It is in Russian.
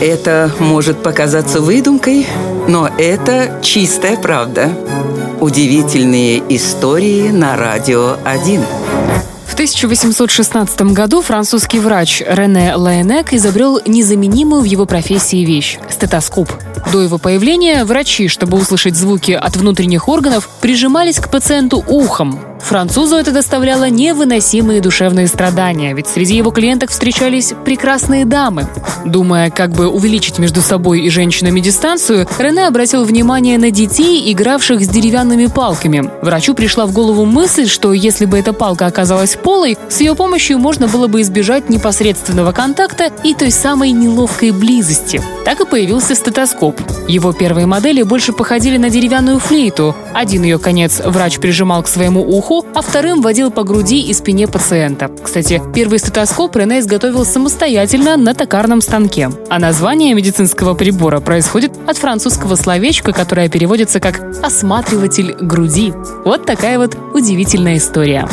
Это может показаться выдумкой, но это чистая правда. Удивительные истории на радио 1. В 1816 году французский врач Рене Лайенек изобрел незаменимую в его профессии вещь – стетоскоп. До его появления врачи, чтобы услышать звуки от внутренних органов, прижимались к пациенту ухом, Французу это доставляло невыносимые душевные страдания, ведь среди его клиенток встречались прекрасные дамы. Думая, как бы увеличить между собой и женщинами дистанцию, Рене обратил внимание на детей, игравших с деревянными палками. Врачу пришла в голову мысль, что если бы эта палка оказалась полой, с ее помощью можно было бы избежать непосредственного контакта и той самой неловкой близости. Так и появился стетоскоп. Его первые модели больше походили на деревянную флейту. Один ее конец врач прижимал к своему уху, уху, а вторым водил по груди и спине пациента. Кстати, первый стетоскоп Рене изготовил самостоятельно на токарном станке. А название медицинского прибора происходит от французского словечка, которое переводится как «осматриватель груди». Вот такая вот удивительная история.